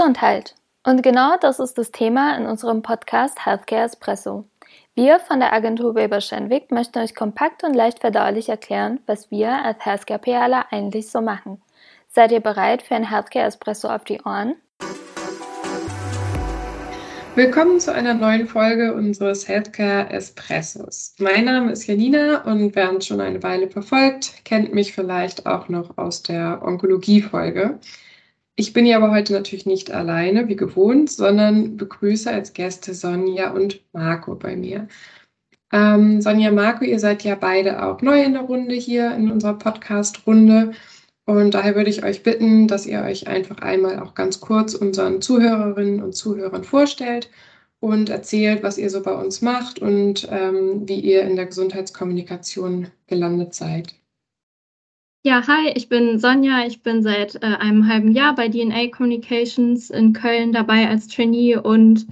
Gesundheit. Und genau das ist das Thema in unserem Podcast Healthcare Espresso. Wir von der Agentur Weber Schenwick möchten euch kompakt und leicht verdaulich erklären, was wir als Healthcare PRler eigentlich so machen. Seid ihr bereit für ein Healthcare Espresso auf die Ohren? Willkommen zu einer neuen Folge unseres Healthcare Espressos. Mein Name ist Janina und wer uns schon eine Weile verfolgt, kennt mich vielleicht auch noch aus der Onkologie-Folge. Ich bin hier aber heute natürlich nicht alleine, wie gewohnt, sondern begrüße als Gäste Sonja und Marco bei mir. Ähm, Sonja, Marco, ihr seid ja beide auch neu in der Runde hier in unserer Podcast-Runde. Und daher würde ich euch bitten, dass ihr euch einfach einmal auch ganz kurz unseren Zuhörerinnen und Zuhörern vorstellt und erzählt, was ihr so bei uns macht und ähm, wie ihr in der Gesundheitskommunikation gelandet seid. Ja, hi, ich bin Sonja. Ich bin seit äh, einem halben Jahr bei DNA Communications in Köln dabei als Trainee und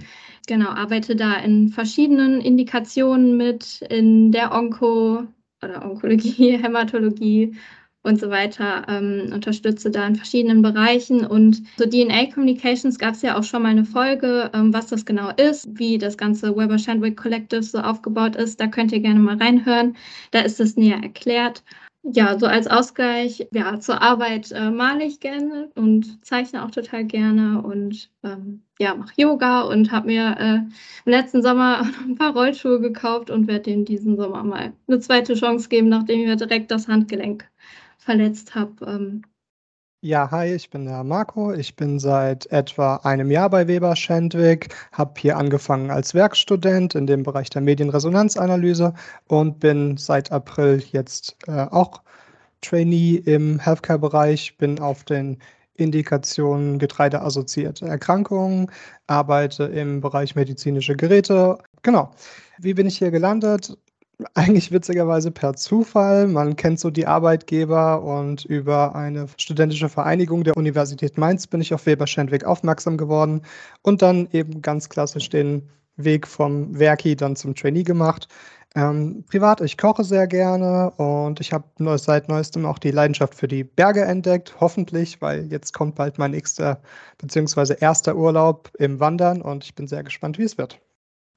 genau arbeite da in verschiedenen Indikationen mit in der Onko oder Onkologie, Hämatologie und so weiter. Ähm, unterstütze da in verschiedenen Bereichen und so DNA Communications gab es ja auch schon mal eine Folge, ähm, was das genau ist, wie das ganze Weber Shandwick Collective so aufgebaut ist. Da könnt ihr gerne mal reinhören. Da ist es näher erklärt. Ja, so als Ausgleich ja, zur Arbeit äh, male ich gerne und zeichne auch total gerne und ähm, ja, mache Yoga und habe mir äh, im letzten Sommer ein paar Rollschuhe gekauft und werde denen diesen Sommer mal eine zweite Chance geben, nachdem ich mir direkt das Handgelenk verletzt habe. Ähm, ja, hi, ich bin der Marco. Ich bin seit etwa einem Jahr bei Weber Schendwick, habe hier angefangen als Werkstudent in dem Bereich der Medienresonanzanalyse und bin seit April jetzt äh, auch Trainee im Healthcare-Bereich, bin auf den Indikationen getreideassoziierte Erkrankungen, arbeite im Bereich medizinische Geräte. Genau. Wie bin ich hier gelandet? Eigentlich witzigerweise per Zufall. Man kennt so die Arbeitgeber und über eine studentische Vereinigung der Universität Mainz bin ich auf Weber Schendwick aufmerksam geworden und dann eben ganz klassisch den Weg vom Werki dann zum Trainee gemacht. Ähm, privat, ich koche sehr gerne und ich habe seit neuestem auch die Leidenschaft für die Berge entdeckt, hoffentlich, weil jetzt kommt bald mein nächster bzw. erster Urlaub im Wandern und ich bin sehr gespannt, wie es wird.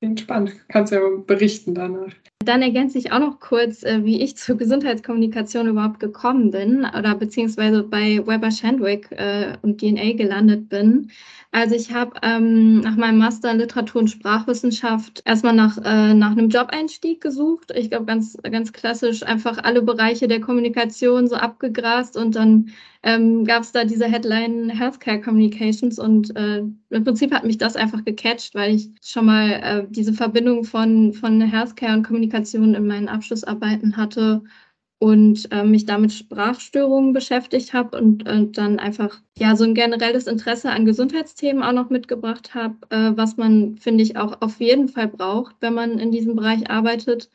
Klingt spannend. Kannst ja berichten danach. Dann ergänze ich auch noch kurz, äh, wie ich zur Gesundheitskommunikation überhaupt gekommen bin oder beziehungsweise bei Weber Shandwick äh, und DNA gelandet bin. Also ich habe ähm, nach meinem Master in Literatur und Sprachwissenschaft erstmal nach, äh, nach einem Job-Einstieg gesucht. Ich glaube, ganz, ganz klassisch einfach alle Bereiche der Kommunikation so abgegrast und dann ähm, gab es da diese Headline Healthcare Communications und äh, im Prinzip hat mich das einfach gecatcht, weil ich schon mal äh, diese Verbindung von, von Healthcare und Kommunikation in meinen Abschlussarbeiten hatte und äh, mich damit Sprachstörungen beschäftigt habe und, und, dann einfach ja so ein generelles Interesse an Gesundheitsthemen auch noch mitgebracht habe, äh, was man, finde ich, auch auf jeden Fall braucht, wenn man in diesem Bereich arbeitet.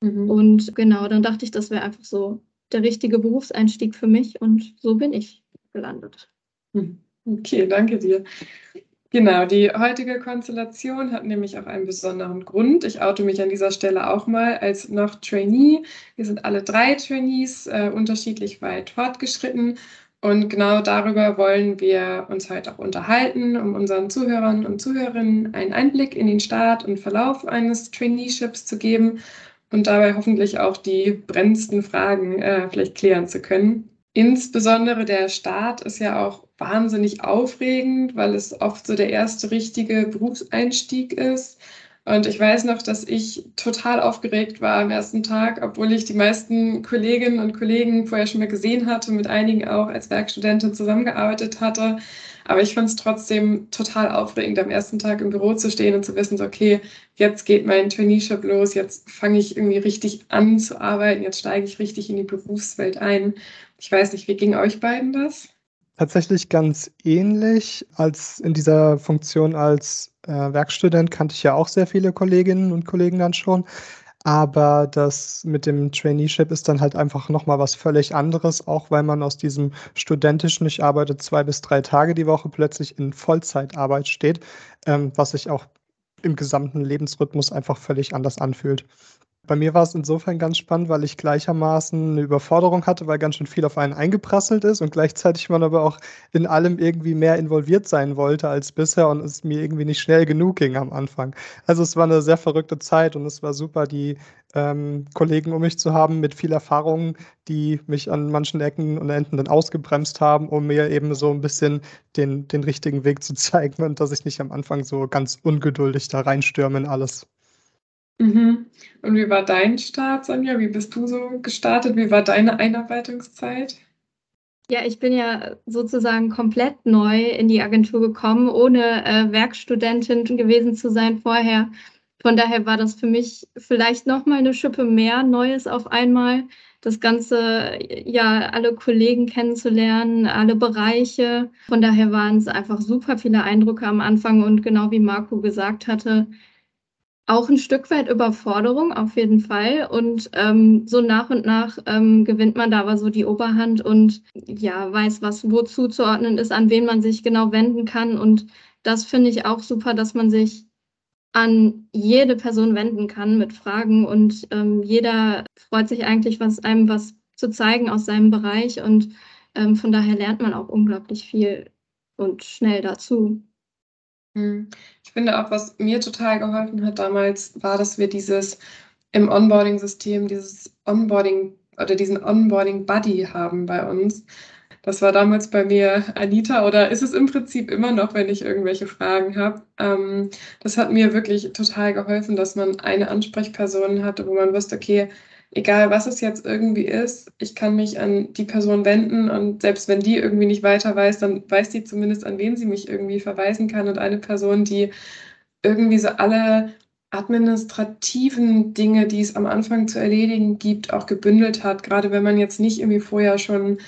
Mhm. Und genau, dann dachte ich, das wäre einfach so der richtige Berufseinstieg für mich und so bin ich gelandet. Mhm. Okay, danke dir. Genau, die heutige Konstellation hat nämlich auch einen besonderen Grund. Ich oute mich an dieser Stelle auch mal als noch Trainee. Wir sind alle drei Trainees, äh, unterschiedlich weit fortgeschritten. Und genau darüber wollen wir uns heute auch unterhalten, um unseren Zuhörern und Zuhörerinnen einen Einblick in den Start und Verlauf eines Traineeships zu geben und dabei hoffentlich auch die brennendsten Fragen äh, vielleicht klären zu können. Insbesondere der Start ist ja auch wahnsinnig aufregend, weil es oft so der erste richtige Berufseinstieg ist. Und ich weiß noch, dass ich total aufgeregt war am ersten Tag, obwohl ich die meisten Kolleginnen und Kollegen vorher schon mal gesehen hatte, mit einigen auch als Werkstudentin zusammengearbeitet hatte. Aber ich fand es trotzdem total aufregend, am ersten Tag im Büro zu stehen und zu wissen, so, okay, jetzt geht mein Traineeship los, jetzt fange ich irgendwie richtig an zu arbeiten, jetzt steige ich richtig in die Berufswelt ein. Ich weiß nicht, wie ging euch beiden das? Tatsächlich ganz ähnlich. Als in dieser Funktion als äh, Werkstudent kannte ich ja auch sehr viele Kolleginnen und Kollegen dann schon. Aber das mit dem Traineeship ist dann halt einfach nochmal was völlig anderes, auch weil man aus diesem studentischen, ich arbeite zwei bis drei Tage die Woche, plötzlich in Vollzeitarbeit steht, ähm, was sich auch im gesamten Lebensrhythmus einfach völlig anders anfühlt. Bei mir war es insofern ganz spannend, weil ich gleichermaßen eine Überforderung hatte, weil ganz schön viel auf einen eingeprasselt ist und gleichzeitig man aber auch in allem irgendwie mehr involviert sein wollte als bisher und es mir irgendwie nicht schnell genug ging am Anfang. Also es war eine sehr verrückte Zeit und es war super, die ähm, Kollegen um mich zu haben mit viel Erfahrung, die mich an manchen Ecken und Enden dann ausgebremst haben, um mir eben so ein bisschen den, den richtigen Weg zu zeigen und dass ich nicht am Anfang so ganz ungeduldig da reinstürme in alles. Mhm. Und wie war dein Start, Sonja? Wie bist du so gestartet? Wie war deine Einarbeitungszeit? Ja, ich bin ja sozusagen komplett neu in die Agentur gekommen, ohne äh, Werkstudentin gewesen zu sein vorher. Von daher war das für mich vielleicht noch mal eine Schippe mehr Neues auf einmal. Das Ganze, ja, alle Kollegen kennenzulernen, alle Bereiche. Von daher waren es einfach super viele Eindrücke am Anfang und genau wie Marco gesagt hatte, auch ein Stück weit Überforderung auf jeden Fall. Und ähm, so nach und nach ähm, gewinnt man da aber so die Oberhand und ja, weiß, was wo zuzuordnen ist, an wen man sich genau wenden kann. Und das finde ich auch super, dass man sich an jede Person wenden kann mit Fragen und ähm, jeder freut sich eigentlich, was einem was zu zeigen aus seinem Bereich und ähm, von daher lernt man auch unglaublich viel und schnell dazu. Hm. Ich finde auch, was mir total geholfen hat damals, war, dass wir dieses im Onboarding-System, dieses Onboarding oder diesen Onboarding-Buddy haben bei uns. Das war damals bei mir Anita oder ist es im Prinzip immer noch, wenn ich irgendwelche Fragen habe. Ähm, das hat mir wirklich total geholfen, dass man eine Ansprechperson hatte, wo man wusste, okay, egal was es jetzt irgendwie ist, ich kann mich an die Person wenden und selbst wenn die irgendwie nicht weiter weiß, dann weiß die zumindest, an wen sie mich irgendwie verweisen kann. Und eine Person, die irgendwie so alle administrativen Dinge, die es am Anfang zu erledigen gibt, auch gebündelt hat, gerade wenn man jetzt nicht irgendwie vorher schon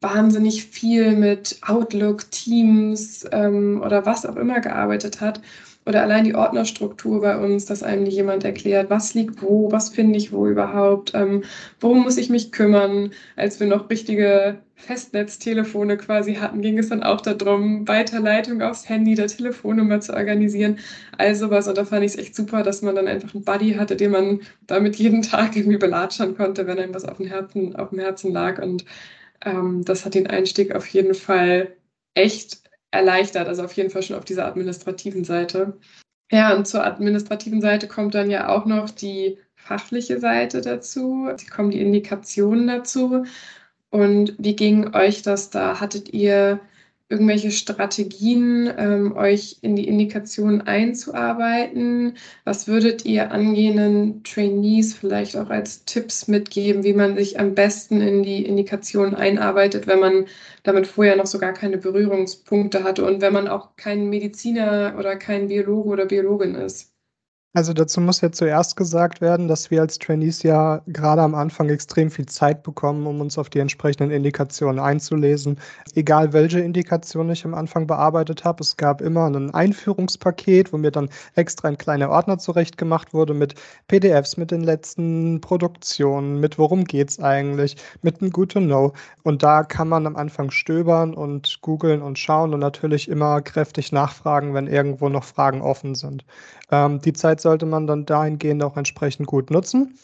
wahnsinnig viel mit Outlook, Teams ähm, oder was auch immer gearbeitet hat oder allein die Ordnerstruktur bei uns, dass einem jemand erklärt, was liegt wo, was finde ich wo überhaupt, ähm, worum muss ich mich kümmern. Als wir noch richtige Festnetztelefone quasi hatten, ging es dann auch darum, Weiterleitung aufs Handy, der Telefonnummer zu organisieren, all sowas. Und da fand ich es echt super, dass man dann einfach einen Buddy hatte, den man damit jeden Tag irgendwie belatschern konnte, wenn einem was auf dem Herzen, auf dem Herzen lag. Und ähm, das hat den Einstieg auf jeden Fall echt erleichtert, also auf jeden Fall schon auf dieser administrativen Seite. Ja, und zur administrativen Seite kommt dann ja auch noch die fachliche Seite dazu. Es kommen die Indikationen dazu. Und wie ging euch das da? Hattet ihr irgendwelche Strategien, ähm, euch in die Indikation einzuarbeiten? Was würdet ihr angehenden Trainees vielleicht auch als Tipps mitgeben, wie man sich am besten in die Indikation einarbeitet, wenn man damit vorher noch so gar keine Berührungspunkte hatte und wenn man auch kein Mediziner oder kein Biologe oder Biologin ist? Also dazu muss ja zuerst gesagt werden, dass wir als Trainees ja gerade am Anfang extrem viel Zeit bekommen, um uns auf die entsprechenden Indikationen einzulesen. Egal welche Indikation ich am Anfang bearbeitet habe, es gab immer ein Einführungspaket, wo mir dann extra ein kleiner Ordner zurechtgemacht wurde mit PDFs, mit den letzten Produktionen, mit worum geht's eigentlich, mit einem Good to Know. Und da kann man am Anfang stöbern und googeln und schauen und natürlich immer kräftig nachfragen, wenn irgendwo noch Fragen offen sind. Ähm, die Zeit sollte man dann dahingehend auch entsprechend gut nutzen.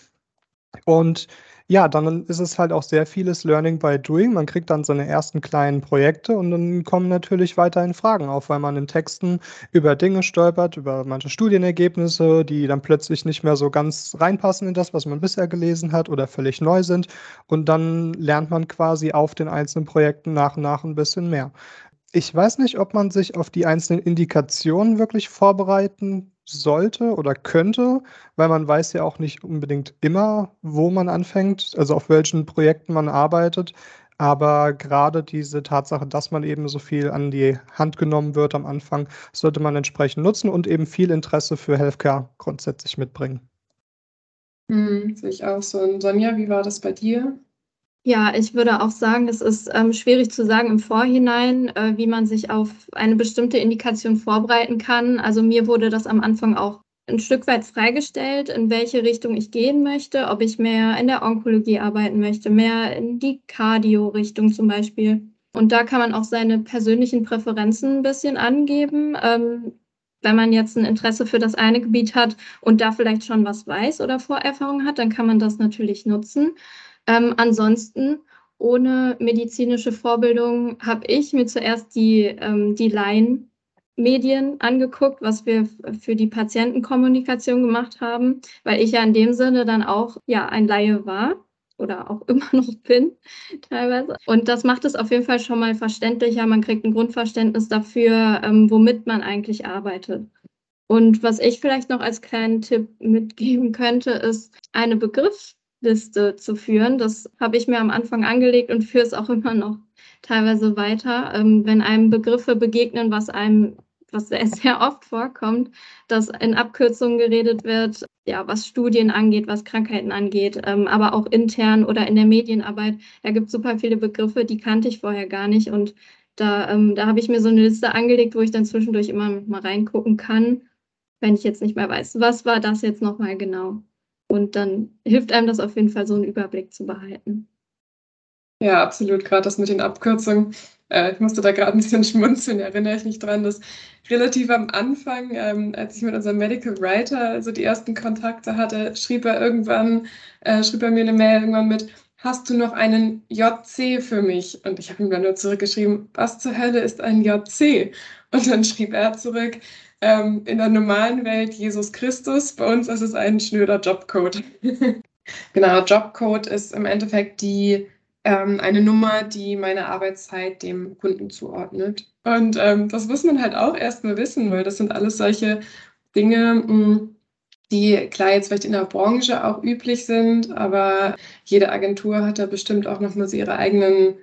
Und ja, dann ist es halt auch sehr vieles Learning by Doing. Man kriegt dann seine ersten kleinen Projekte und dann kommen natürlich weiterhin Fragen auf, weil man in Texten über Dinge stolpert, über manche Studienergebnisse, die dann plötzlich nicht mehr so ganz reinpassen in das, was man bisher gelesen hat oder völlig neu sind. Und dann lernt man quasi auf den einzelnen Projekten nach und nach ein bisschen mehr. Ich weiß nicht, ob man sich auf die einzelnen Indikationen wirklich vorbereiten sollte oder könnte, weil man weiß ja auch nicht unbedingt immer, wo man anfängt, also auf welchen Projekten man arbeitet. Aber gerade diese Tatsache, dass man eben so viel an die Hand genommen wird am Anfang, sollte man entsprechend nutzen und eben viel Interesse für Healthcare grundsätzlich mitbringen. Hm, sehe ich auch so. Und Sonja, wie war das bei dir? Ja, ich würde auch sagen, es ist ähm, schwierig zu sagen im Vorhinein, äh, wie man sich auf eine bestimmte Indikation vorbereiten kann. Also mir wurde das am Anfang auch ein Stück weit freigestellt, in welche Richtung ich gehen möchte, ob ich mehr in der Onkologie arbeiten möchte, mehr in die Cardio-Richtung zum Beispiel. Und da kann man auch seine persönlichen Präferenzen ein bisschen angeben. Ähm, wenn man jetzt ein Interesse für das eine Gebiet hat und da vielleicht schon was weiß oder Vorerfahrung hat, dann kann man das natürlich nutzen. Ähm, ansonsten, ohne medizinische Vorbildung, habe ich mir zuerst die, ähm, die Laien-Medien angeguckt, was wir für die Patientenkommunikation gemacht haben, weil ich ja in dem Sinne dann auch ja ein Laie war oder auch immer noch bin, teilweise. Und das macht es auf jeden Fall schon mal verständlicher. Man kriegt ein Grundverständnis dafür, ähm, womit man eigentlich arbeitet. Und was ich vielleicht noch als kleinen Tipp mitgeben könnte, ist eine Begriffsliste zu führen. Das habe ich mir am Anfang angelegt und führe es auch immer noch teilweise weiter. Ähm, wenn einem Begriffe begegnen, was einem was sehr, sehr oft vorkommt, dass in Abkürzungen geredet wird, ja, was Studien angeht, was Krankheiten angeht, ähm, aber auch intern oder in der Medienarbeit. Da gibt es super viele Begriffe, die kannte ich vorher gar nicht. Und da, ähm, da habe ich mir so eine Liste angelegt, wo ich dann zwischendurch immer mal reingucken kann, wenn ich jetzt nicht mehr weiß, was war das jetzt nochmal genau. Und dann hilft einem das auf jeden Fall, so einen Überblick zu behalten. Ja, absolut. Gerade das mit den Abkürzungen. Äh, ich musste da gerade ein bisschen schmunzeln, erinnere ich mich dran, dass relativ am Anfang, ähm, als ich mit unserem Medical Writer also die ersten Kontakte hatte, schrieb er irgendwann, äh, schrieb er mir eine Mail irgendwann mit, hast du noch einen JC für mich? Und ich habe ihm dann nur zurückgeschrieben, was zur Hölle ist ein JC? Und dann schrieb er zurück, ähm, in der normalen Welt Jesus Christus, bei uns ist es ein schnöder Jobcode. genau, Jobcode ist im Endeffekt die ähm, eine Nummer, die meine Arbeitszeit dem Kunden zuordnet. Und ähm, das muss man halt auch erstmal wissen, weil das sind alles solche Dinge, mh, hm, die klar jetzt vielleicht in der Branche auch üblich sind, aber jede Agentur hat da bestimmt auch nochmal so ihre eigenen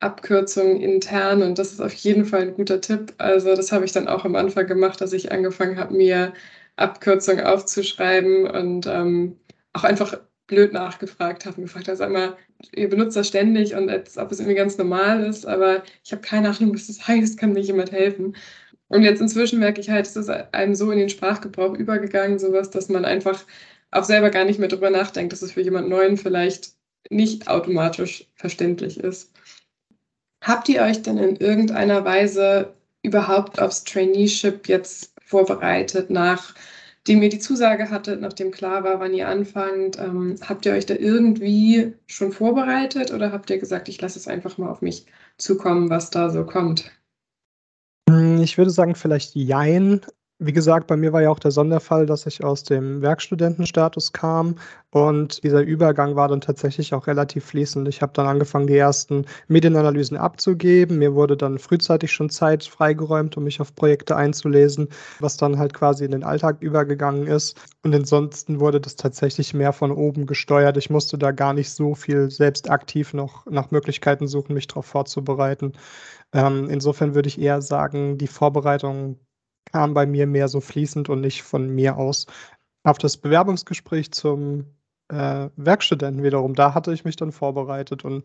Abkürzungen intern und das ist auf jeden Fall ein guter Tipp. Also das habe ich dann auch am Anfang gemacht, dass ich angefangen habe, mir Abkürzungen aufzuschreiben und ähm, auch einfach blöd nachgefragt habe und gefragt habe, sag mal, ihr benutzt das ständig und als ob es irgendwie ganz normal ist, aber ich habe keine Ahnung, was das heißt, kann mir jemand helfen. Und jetzt inzwischen merke ich halt, es ist einem so in den Sprachgebrauch übergegangen, sowas, dass man einfach auch selber gar nicht mehr drüber nachdenkt, dass es für jemand Neuen vielleicht nicht automatisch verständlich ist. Habt ihr euch denn in irgendeiner Weise überhaupt aufs Traineeship jetzt vorbereitet nach dem ihr die Zusage hattet, nachdem klar war, wann ihr anfangt. Ähm, habt ihr euch da irgendwie schon vorbereitet oder habt ihr gesagt, ich lasse es einfach mal auf mich zukommen, was da so kommt? Hm, ich würde sagen, vielleicht Jein. Wie gesagt, bei mir war ja auch der Sonderfall, dass ich aus dem Werkstudentenstatus kam und dieser Übergang war dann tatsächlich auch relativ fließend. Ich habe dann angefangen, die ersten Medienanalysen abzugeben. Mir wurde dann frühzeitig schon Zeit freigeräumt, um mich auf Projekte einzulesen, was dann halt quasi in den Alltag übergegangen ist. Und ansonsten wurde das tatsächlich mehr von oben gesteuert. Ich musste da gar nicht so viel selbst aktiv noch nach Möglichkeiten suchen, mich darauf vorzubereiten. Ähm, insofern würde ich eher sagen, die Vorbereitung kam bei mir mehr so fließend und nicht von mir aus. Auf das Bewerbungsgespräch zum äh, Werkstudenten wiederum, da hatte ich mich dann vorbereitet und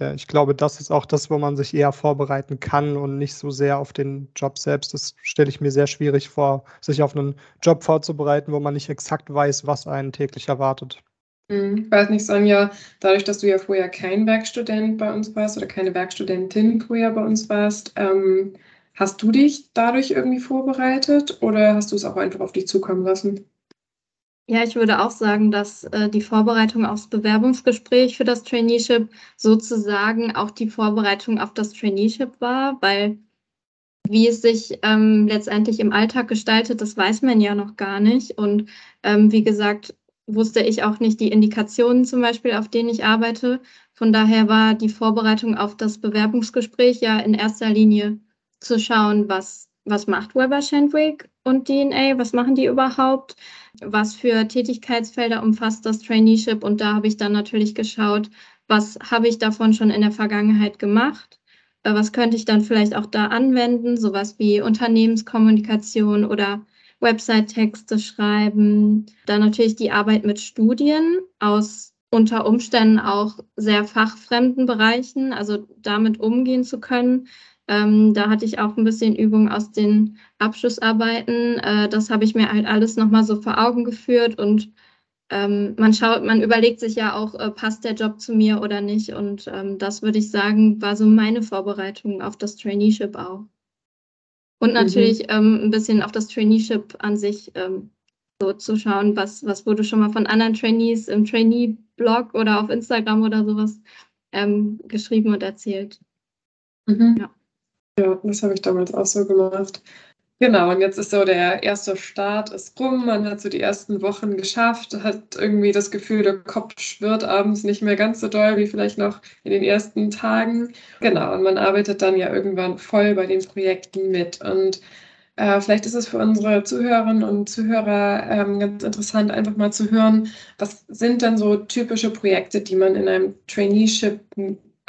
äh, ich glaube, das ist auch das, wo man sich eher vorbereiten kann und nicht so sehr auf den Job selbst. Das stelle ich mir sehr schwierig vor, sich auf einen Job vorzubereiten, wo man nicht exakt weiß, was einen täglich erwartet. Hm, ich weiß nicht, Sonja, dadurch, dass du ja vorher kein Werkstudent bei uns warst oder keine Werkstudentin vorher bei uns warst, ähm, Hast du dich dadurch irgendwie vorbereitet oder hast du es auch einfach auf dich zukommen lassen? Ja, ich würde auch sagen, dass äh, die Vorbereitung aufs Bewerbungsgespräch für das Traineeship sozusagen auch die Vorbereitung auf das Traineeship war, weil wie es sich ähm, letztendlich im Alltag gestaltet, das weiß man ja noch gar nicht. Und ähm, wie gesagt, wusste ich auch nicht die Indikationen zum Beispiel, auf denen ich arbeite. Von daher war die Vorbereitung auf das Bewerbungsgespräch ja in erster Linie zu schauen, was, was macht Weber Shandwick und DNA, was machen die überhaupt, was für Tätigkeitsfelder umfasst das Traineeship? Und da habe ich dann natürlich geschaut, was habe ich davon schon in der Vergangenheit gemacht, äh, was könnte ich dann vielleicht auch da anwenden, sowas wie Unternehmenskommunikation oder Website-Texte schreiben, dann natürlich die Arbeit mit Studien aus unter Umständen auch sehr fachfremden Bereichen, also damit umgehen zu können, ähm, da hatte ich auch ein bisschen Übung aus den Abschlussarbeiten. Äh, das habe ich mir halt alles nochmal so vor Augen geführt und ähm, man schaut, man überlegt sich ja auch, äh, passt der Job zu mir oder nicht. Und ähm, das würde ich sagen, war so meine Vorbereitung auf das Traineeship auch. Und natürlich mhm. ähm, ein bisschen auf das Traineeship an sich ähm, so zu schauen, was, was wurde schon mal von anderen Trainees im Trainee-Blog oder auf Instagram oder sowas ähm, geschrieben und erzählt. Mhm. Ja. Ja, das habe ich damals auch so gemacht. Genau, und jetzt ist so der erste Start ist rum, man hat so die ersten Wochen geschafft, hat irgendwie das Gefühl, der Kopf schwirrt abends nicht mehr ganz so doll wie vielleicht noch in den ersten Tagen. Genau, und man arbeitet dann ja irgendwann voll bei den Projekten mit. Und äh, vielleicht ist es für unsere Zuhörerinnen und Zuhörer ähm, ganz interessant, einfach mal zu hören, was sind denn so typische Projekte, die man in einem Traineeship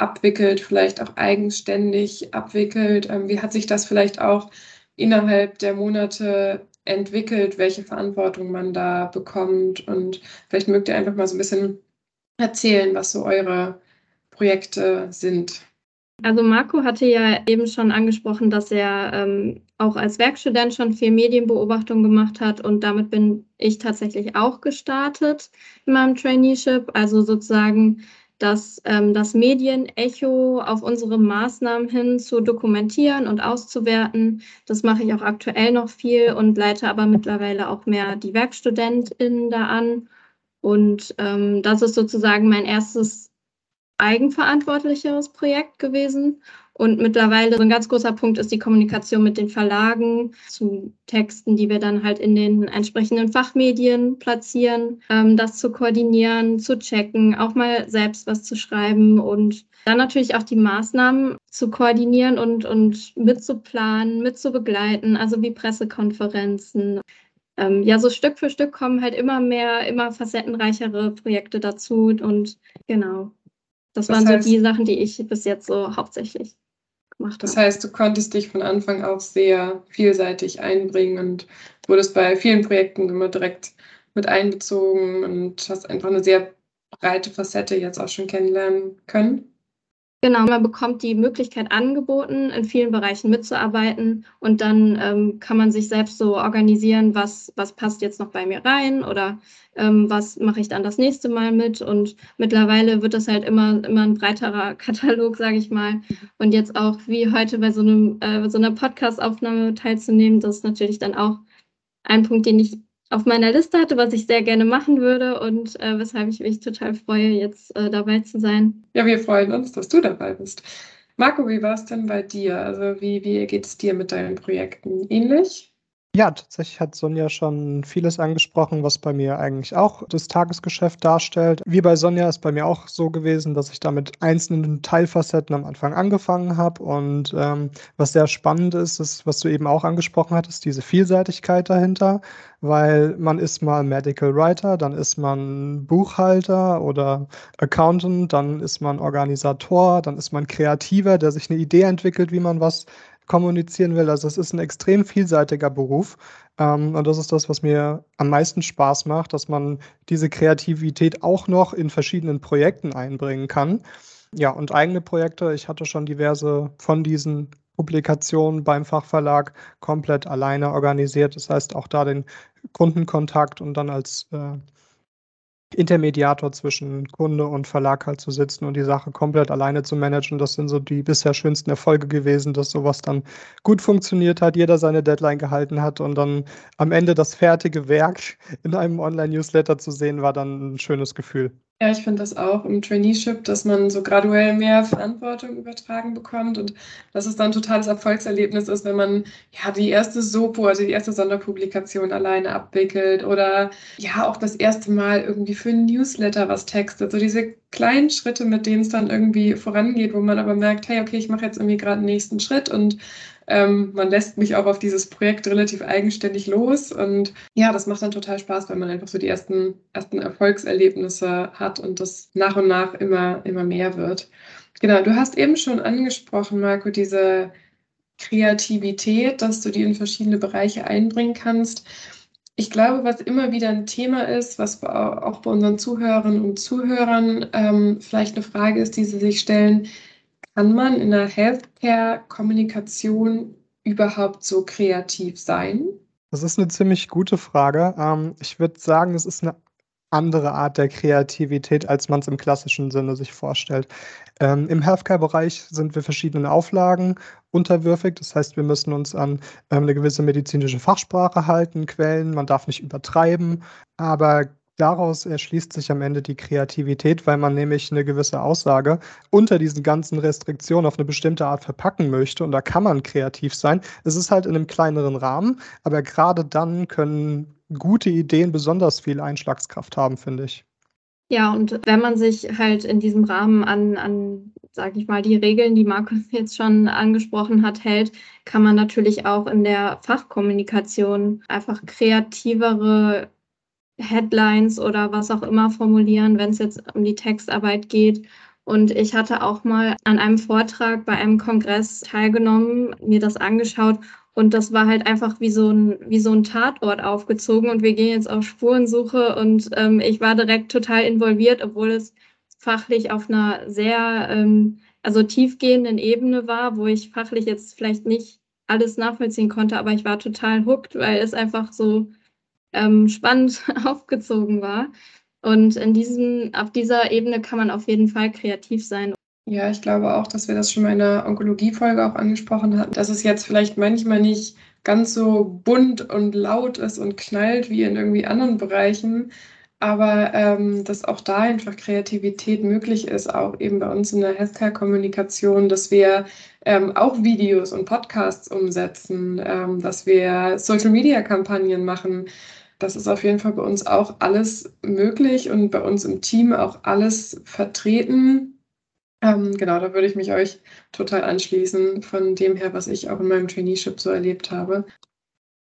abwickelt, vielleicht auch eigenständig abwickelt. Ähm, wie hat sich das vielleicht auch innerhalb der Monate entwickelt, welche Verantwortung man da bekommt. Und vielleicht mögt ihr einfach mal so ein bisschen erzählen, was so eure Projekte sind. Also Marco hatte ja eben schon angesprochen, dass er ähm, auch als Werkstudent schon viel Medienbeobachtung gemacht hat und damit bin ich tatsächlich auch gestartet in meinem Traineeship. Also sozusagen dass ähm, das Medienecho auf unsere Maßnahmen hin zu dokumentieren und auszuwerten. Das mache ich auch aktuell noch viel und leite aber mittlerweile auch mehr die WerkstudentInnen da an. Und ähm, das ist sozusagen mein erstes eigenverantwortlicheres Projekt gewesen. Und mittlerweile so ein ganz großer Punkt ist die Kommunikation mit den Verlagen zu Texten, die wir dann halt in den entsprechenden Fachmedien platzieren, ähm, das zu koordinieren, zu checken, auch mal selbst was zu schreiben und dann natürlich auch die Maßnahmen zu koordinieren und, und mitzuplanen, mitzubegleiten, also wie Pressekonferenzen. Ähm, ja, so Stück für Stück kommen halt immer mehr, immer facettenreichere Projekte dazu und genau. Das, das waren heißt, so die Sachen, die ich bis jetzt so hauptsächlich gemacht Das heißt, du konntest dich von Anfang auf sehr vielseitig einbringen und wurdest bei vielen Projekten immer direkt mit einbezogen und hast einfach eine sehr breite Facette jetzt auch schon kennenlernen können. Genau, man bekommt die Möglichkeit angeboten, in vielen Bereichen mitzuarbeiten und dann ähm, kann man sich selbst so organisieren, was, was passt jetzt noch bei mir rein oder ähm, was mache ich dann das nächste Mal mit. Und mittlerweile wird das halt immer, immer ein breiterer Katalog, sage ich mal. Und jetzt auch wie heute bei so, einem, äh, so einer Podcast-Aufnahme teilzunehmen, das ist natürlich dann auch ein Punkt, den ich auf meiner Liste hatte, was ich sehr gerne machen würde und äh, weshalb ich mich total freue, jetzt äh, dabei zu sein. Ja, wir freuen uns, dass du dabei bist. Marco, wie war es denn bei dir? Also wie, wie geht es dir mit deinen Projekten? Ähnlich? Ja, tatsächlich hat Sonja schon vieles angesprochen, was bei mir eigentlich auch das Tagesgeschäft darstellt. Wie bei Sonja ist bei mir auch so gewesen, dass ich da mit einzelnen Teilfacetten am Anfang angefangen habe. Und ähm, was sehr spannend ist, ist, was du eben auch angesprochen hattest, diese Vielseitigkeit dahinter, weil man ist mal Medical Writer, dann ist man Buchhalter oder Accountant, dann ist man Organisator, dann ist man Kreativer, der sich eine Idee entwickelt, wie man was kommunizieren will. Also es ist ein extrem vielseitiger Beruf. Ähm, und das ist das, was mir am meisten Spaß macht, dass man diese Kreativität auch noch in verschiedenen Projekten einbringen kann. Ja, und eigene Projekte. Ich hatte schon diverse von diesen Publikationen beim Fachverlag komplett alleine organisiert. Das heißt, auch da den Kundenkontakt und dann als äh, Intermediator zwischen Kunde und Verlag halt zu sitzen und die Sache komplett alleine zu managen. Das sind so die bisher schönsten Erfolge gewesen, dass sowas dann gut funktioniert hat, jeder seine Deadline gehalten hat und dann am Ende das fertige Werk in einem Online-Newsletter zu sehen, war dann ein schönes Gefühl. Ja, ich finde das auch im Traineeship, dass man so graduell mehr Verantwortung übertragen bekommt und dass es dann ein totales Erfolgserlebnis ist, wenn man ja die erste Sopo, also die erste Sonderpublikation alleine abwickelt oder ja auch das erste Mal irgendwie für ein Newsletter was textet. So diese kleinen Schritte, mit denen es dann irgendwie vorangeht, wo man aber merkt, hey, okay, ich mache jetzt irgendwie gerade den nächsten Schritt und ähm, man lässt mich auch auf dieses Projekt relativ eigenständig los. Und ja, das macht dann total Spaß, weil man einfach so die ersten, ersten Erfolgserlebnisse hat und das nach und nach immer, immer mehr wird. Genau, du hast eben schon angesprochen, Marco, diese Kreativität, dass du die in verschiedene Bereiche einbringen kannst. Ich glaube, was immer wieder ein Thema ist, was auch bei unseren Zuhörerinnen und Zuhörern ähm, vielleicht eine Frage ist, die sie sich stellen, kann man in der Healthcare-Kommunikation überhaupt so kreativ sein? Das ist eine ziemlich gute Frage. Ähm, ich würde sagen, es ist eine andere Art der Kreativität, als man es im klassischen Sinne sich vorstellt. Ähm, Im Healthcare-Bereich sind wir verschiedenen Auflagen unterwürfig. Das heißt, wir müssen uns an ähm, eine gewisse medizinische Fachsprache halten, Quellen. Man darf nicht übertreiben. Aber daraus erschließt sich am Ende die Kreativität, weil man nämlich eine gewisse Aussage unter diesen ganzen Restriktionen auf eine bestimmte Art verpacken möchte. Und da kann man kreativ sein. Es ist halt in einem kleineren Rahmen, aber gerade dann können gute Ideen besonders viel Einschlagskraft haben, finde ich. Ja, und wenn man sich halt in diesem Rahmen an, an sage ich mal, die Regeln, die Markus jetzt schon angesprochen hat, hält, kann man natürlich auch in der Fachkommunikation einfach kreativere Headlines oder was auch immer formulieren, wenn es jetzt um die Textarbeit geht. Und ich hatte auch mal an einem Vortrag bei einem Kongress teilgenommen, mir das angeschaut und das war halt einfach wie so ein, wie so ein Tatort aufgezogen und wir gehen jetzt auf Spurensuche und ähm, ich war direkt total involviert, obwohl es fachlich auf einer sehr, ähm, also tiefgehenden Ebene war, wo ich fachlich jetzt vielleicht nicht alles nachvollziehen konnte, aber ich war total hooked, weil es einfach so ähm, spannend aufgezogen war. Und in diesem, auf dieser Ebene kann man auf jeden Fall kreativ sein. Ja, ich glaube auch, dass wir das schon mal in der Onkologie-Folge auch angesprochen hatten, dass es jetzt vielleicht manchmal nicht ganz so bunt und laut ist und knallt wie in irgendwie anderen Bereichen, aber ähm, dass auch da einfach Kreativität möglich ist, auch eben bei uns in der Healthcare-Kommunikation, dass wir ähm, auch Videos und Podcasts umsetzen, ähm, dass wir Social-Media-Kampagnen machen. Das ist auf jeden Fall bei uns auch alles möglich und bei uns im Team auch alles vertreten. Ähm, genau, da würde ich mich euch total anschließen von dem her, was ich auch in meinem Traineeship so erlebt habe.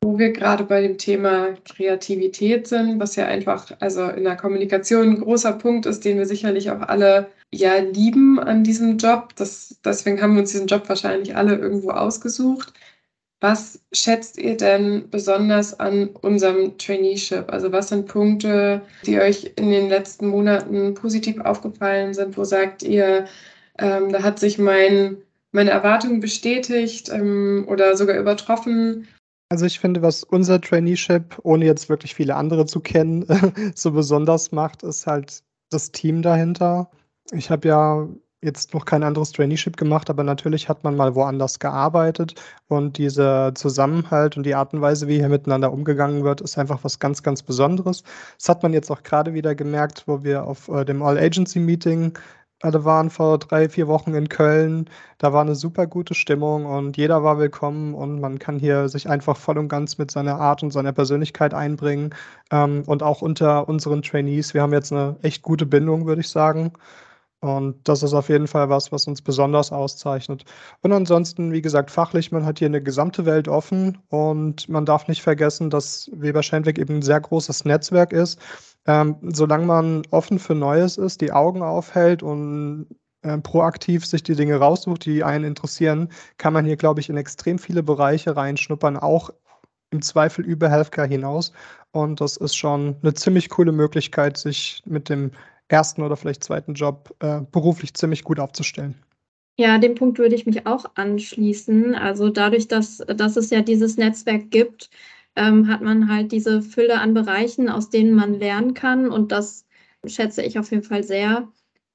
Wo wir gerade bei dem Thema Kreativität sind, was ja einfach also in der Kommunikation ein großer Punkt ist, den wir sicherlich auch alle ja lieben an diesem Job. Das, deswegen haben wir uns diesen Job wahrscheinlich alle irgendwo ausgesucht. Was schätzt ihr denn besonders an unserem Traineeship? Also was sind Punkte, die euch in den letzten Monaten positiv aufgefallen sind? Wo sagt ihr, ähm, da hat sich mein, meine Erwartung bestätigt ähm, oder sogar übertroffen? Also ich finde, was unser Traineeship, ohne jetzt wirklich viele andere zu kennen, so besonders macht, ist halt das Team dahinter. Ich habe ja jetzt noch kein anderes Traineeship gemacht, aber natürlich hat man mal woanders gearbeitet und dieser Zusammenhalt und die Art und Weise, wie hier miteinander umgegangen wird, ist einfach was ganz, ganz Besonderes. Das hat man jetzt auch gerade wieder gemerkt, wo wir auf äh, dem All-Agency-Meeting alle waren vor drei, vier Wochen in Köln. Da war eine super gute Stimmung und jeder war willkommen und man kann hier sich einfach voll und ganz mit seiner Art und seiner Persönlichkeit einbringen. Ähm, und auch unter unseren Trainees, wir haben jetzt eine echt gute Bindung, würde ich sagen. Und das ist auf jeden Fall was, was uns besonders auszeichnet. Und ansonsten, wie gesagt, fachlich, man hat hier eine gesamte Welt offen und man darf nicht vergessen, dass Weber Schendwick eben ein sehr großes Netzwerk ist. Ähm, solange man offen für Neues ist, die Augen aufhält und äh, proaktiv sich die Dinge raussucht, die einen interessieren, kann man hier, glaube ich, in extrem viele Bereiche reinschnuppern, auch im Zweifel über Healthcare hinaus. Und das ist schon eine ziemlich coole Möglichkeit, sich mit dem ersten oder vielleicht zweiten Job äh, beruflich ziemlich gut aufzustellen. Ja, dem Punkt würde ich mich auch anschließen. Also dadurch, dass, dass es ja dieses Netzwerk gibt, ähm, hat man halt diese Fülle an Bereichen, aus denen man lernen kann. Und das schätze ich auf jeden Fall sehr.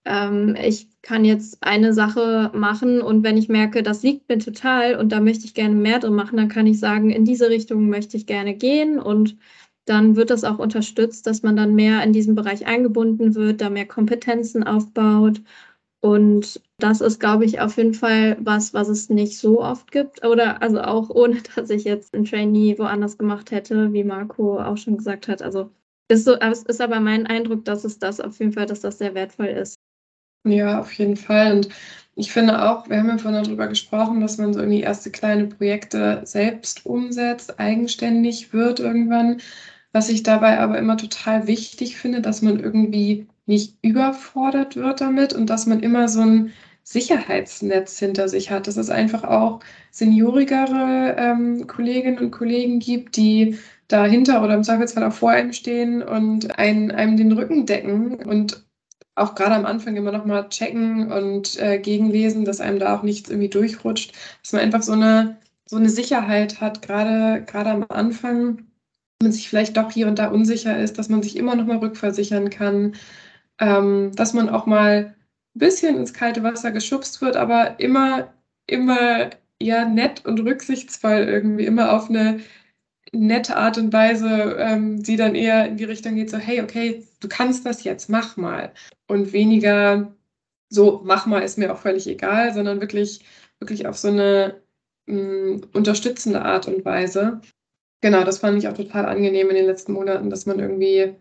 Ähm, ich kann jetzt eine Sache machen und wenn ich merke, das liegt mir total und da möchte ich gerne mehr drin machen, dann kann ich sagen, in diese Richtung möchte ich gerne gehen und dann wird das auch unterstützt, dass man dann mehr in diesen Bereich eingebunden wird, da mehr Kompetenzen aufbaut. Und das ist, glaube ich, auf jeden Fall was, was es nicht so oft gibt. Oder also auch ohne, dass ich jetzt ein Trainee woanders gemacht hätte, wie Marco auch schon gesagt hat. Also ist so, es ist aber mein Eindruck, dass es das auf jeden Fall, dass das sehr wertvoll ist. Ja, auf jeden Fall. Und ich finde auch, wir haben ja vorhin darüber gesprochen, dass man so irgendwie erste kleine Projekte selbst umsetzt, eigenständig wird irgendwann. Was ich dabei aber immer total wichtig finde, dass man irgendwie nicht überfordert wird damit und dass man immer so ein Sicherheitsnetz hinter sich hat, dass es einfach auch seniorigere ähm, Kolleginnen und Kollegen gibt, die dahinter oder im Zweifelsfall auch vor einem stehen und einen, einem den Rücken decken und auch gerade am Anfang immer noch mal checken und äh, gegenlesen, dass einem da auch nichts irgendwie durchrutscht, dass man einfach so eine, so eine Sicherheit hat, gerade, gerade am Anfang man sich vielleicht doch hier und da unsicher ist, dass man sich immer noch mal rückversichern kann, ähm, dass man auch mal ein bisschen ins kalte Wasser geschubst wird, aber immer, immer ja nett und rücksichtsvoll irgendwie, immer auf eine nette Art und Weise, ähm, die dann eher in die Richtung geht, so, hey, okay, du kannst das jetzt, mach mal. Und weniger so, mach mal, ist mir auch völlig egal, sondern wirklich, wirklich auf so eine mh, mm, unterstützende Art und Weise. Genau, das fand ich auch total angenehm in den letzten Monaten, dass man irgendwie,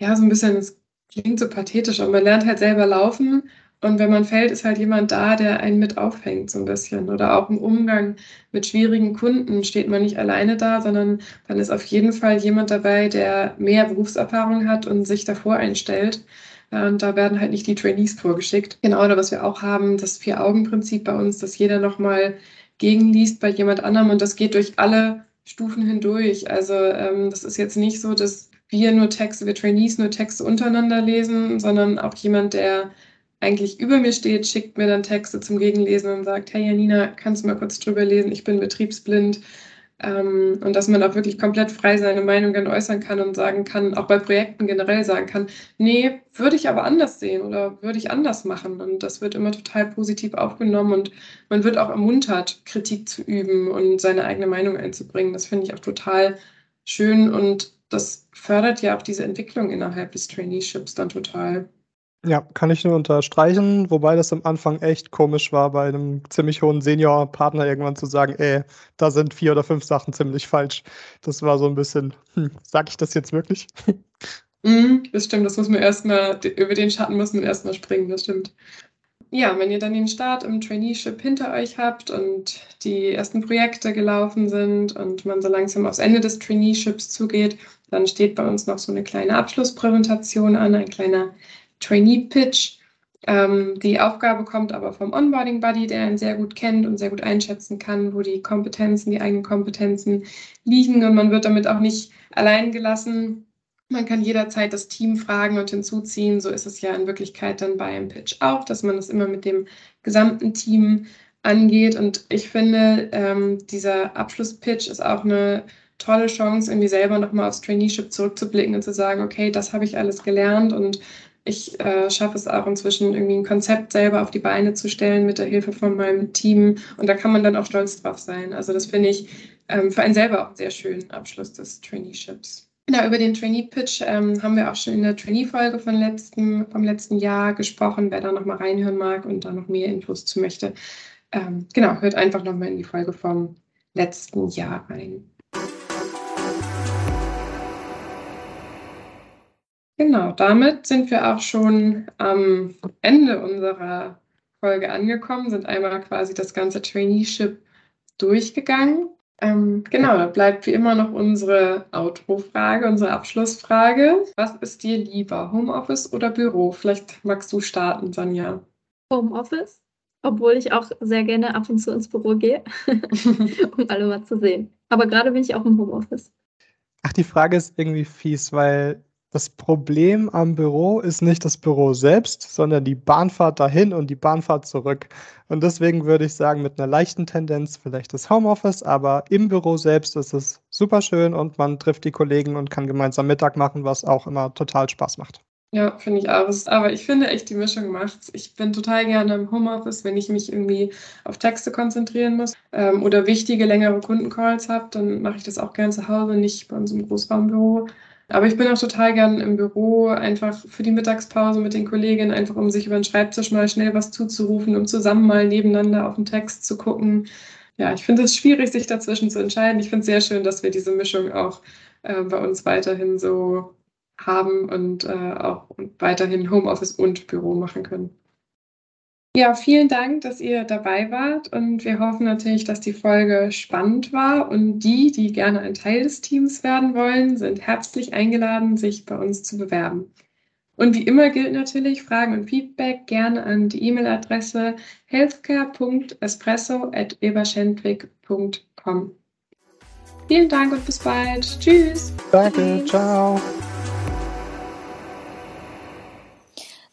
ja, so ein bisschen, es klingt so pathetisch, aber man lernt halt selber laufen und wenn man fällt, ist halt jemand da, der einen mit aufhängt, so ein bisschen. Oder auch im Umgang mit schwierigen Kunden steht man nicht alleine da, sondern dann ist auf jeden Fall jemand dabei, der mehr Berufserfahrung hat und sich davor einstellt. Und da werden halt nicht die Trainees vorgeschickt. Genau, oder was wir auch haben, das Vier-Augen-Prinzip bei uns, dass jeder nochmal gegenliest bei jemand anderem und das geht durch alle Stufen hindurch. Also ähm, das ist jetzt nicht so, dass wir nur Texte, wir Trainees nur Texte untereinander lesen, sondern auch jemand, der eigentlich über mir steht, schickt mir dann Texte zum Gegenlesen und sagt, hey Janina, kannst du mal kurz drüber lesen, ich bin betriebsblind. Ähm, und dass man auch wirklich komplett frei seine Meinung dann äußern kann und sagen kann, auch bei Projekten generell sagen kann, nee, würde ich aber anders sehen oder würde ich anders machen. Und das wird immer total positiv aufgenommen und man wird auch ermuntert, Kritik zu üben und seine eigene Meinung einzubringen. Das finde ich auch total schön und das fördert ja auch diese Entwicklung innerhalb des Traineeships dann total. Ja, kann ich nur unterstreichen, wobei das am Anfang echt komisch war, bei einem ziemlich hohen Senior-Partner irgendwann zu sagen, ey, da sind vier oder fünf Sachen ziemlich falsch. Das war so ein bisschen, hm, sag ich das jetzt wirklich? Mm, das stimmt, das muss man erstmal, über den Schatten muss man erstmal springen, das stimmt. Ja, wenn ihr dann den Start im Traineeship hinter euch habt und die ersten Projekte gelaufen sind und man so langsam aufs Ende des Traineeships zugeht, dann steht bei uns noch so eine kleine Abschlusspräsentation an, ein kleiner Trainee-Pitch. Ähm, die Aufgabe kommt aber vom Onboarding Buddy, der ihn sehr gut kennt und sehr gut einschätzen kann, wo die Kompetenzen, die eigenen Kompetenzen liegen. Und man wird damit auch nicht allein gelassen. Man kann jederzeit das Team fragen und hinzuziehen. So ist es ja in Wirklichkeit dann bei einem Pitch auch, dass man das immer mit dem gesamten Team angeht. Und ich finde, ähm, dieser Abschlusspitch ist auch eine tolle Chance, irgendwie selber nochmal aufs Traineeship zurückzublicken und zu sagen, okay, das habe ich alles gelernt und ich äh, schaffe es auch inzwischen irgendwie ein Konzept selber auf die Beine zu stellen mit der Hilfe von meinem Team und da kann man dann auch stolz drauf sein. Also das finde ich ähm, für einen selber auch einen sehr schönen Abschluss des Traineeships. Genau, über den Trainee-Pitch ähm, haben wir auch schon in der Trainee-Folge vom letzten, vom letzten Jahr gesprochen. Wer da nochmal reinhören mag und da noch mehr Infos zu möchte, ähm, genau, hört einfach nochmal in die Folge vom letzten Jahr rein. Genau, damit sind wir auch schon am Ende unserer Folge angekommen, sind einmal quasi das ganze Traineeship durchgegangen. Ähm, genau, da bleibt wie immer noch unsere Outro-Frage, unsere Abschlussfrage. Was ist dir lieber, Homeoffice oder Büro? Vielleicht magst du starten, Sanja. Homeoffice, obwohl ich auch sehr gerne ab und zu ins Büro gehe, um alle mal zu sehen. Aber gerade bin ich auch im Homeoffice. Ach, die Frage ist irgendwie fies, weil das Problem am Büro ist nicht das Büro selbst, sondern die Bahnfahrt dahin und die Bahnfahrt zurück. Und deswegen würde ich sagen, mit einer leichten Tendenz vielleicht das Homeoffice, aber im Büro selbst ist es super schön und man trifft die Kollegen und kann gemeinsam Mittag machen, was auch immer total Spaß macht. Ja, finde ich auch. Aber ich finde echt, die Mischung macht's. Ich bin total gerne im Homeoffice, wenn ich mich irgendwie auf Texte konzentrieren muss ähm, oder wichtige, längere Kundencalls habe, dann mache ich das auch gerne zu Hause, nicht bei uns im Großraumbüro. Aber ich bin auch total gern im Büro, einfach für die Mittagspause mit den Kolleginnen, einfach um sich über den Schreibtisch mal schnell was zuzurufen, um zusammen mal nebeneinander auf den Text zu gucken. Ja, ich finde es schwierig, sich dazwischen zu entscheiden. Ich finde es sehr schön, dass wir diese Mischung auch äh, bei uns weiterhin so haben und äh, auch weiterhin Homeoffice und Büro machen können. Ja, vielen Dank, dass ihr dabei wart und wir hoffen natürlich, dass die Folge spannend war und die, die gerne ein Teil des Teams werden wollen, sind herzlich eingeladen, sich bei uns zu bewerben. Und wie immer gilt natürlich Fragen und Feedback gerne an die E-Mail-Adresse healthcare.espresso.eberschendwick.com. Vielen Dank und bis bald. Tschüss. Danke, ciao.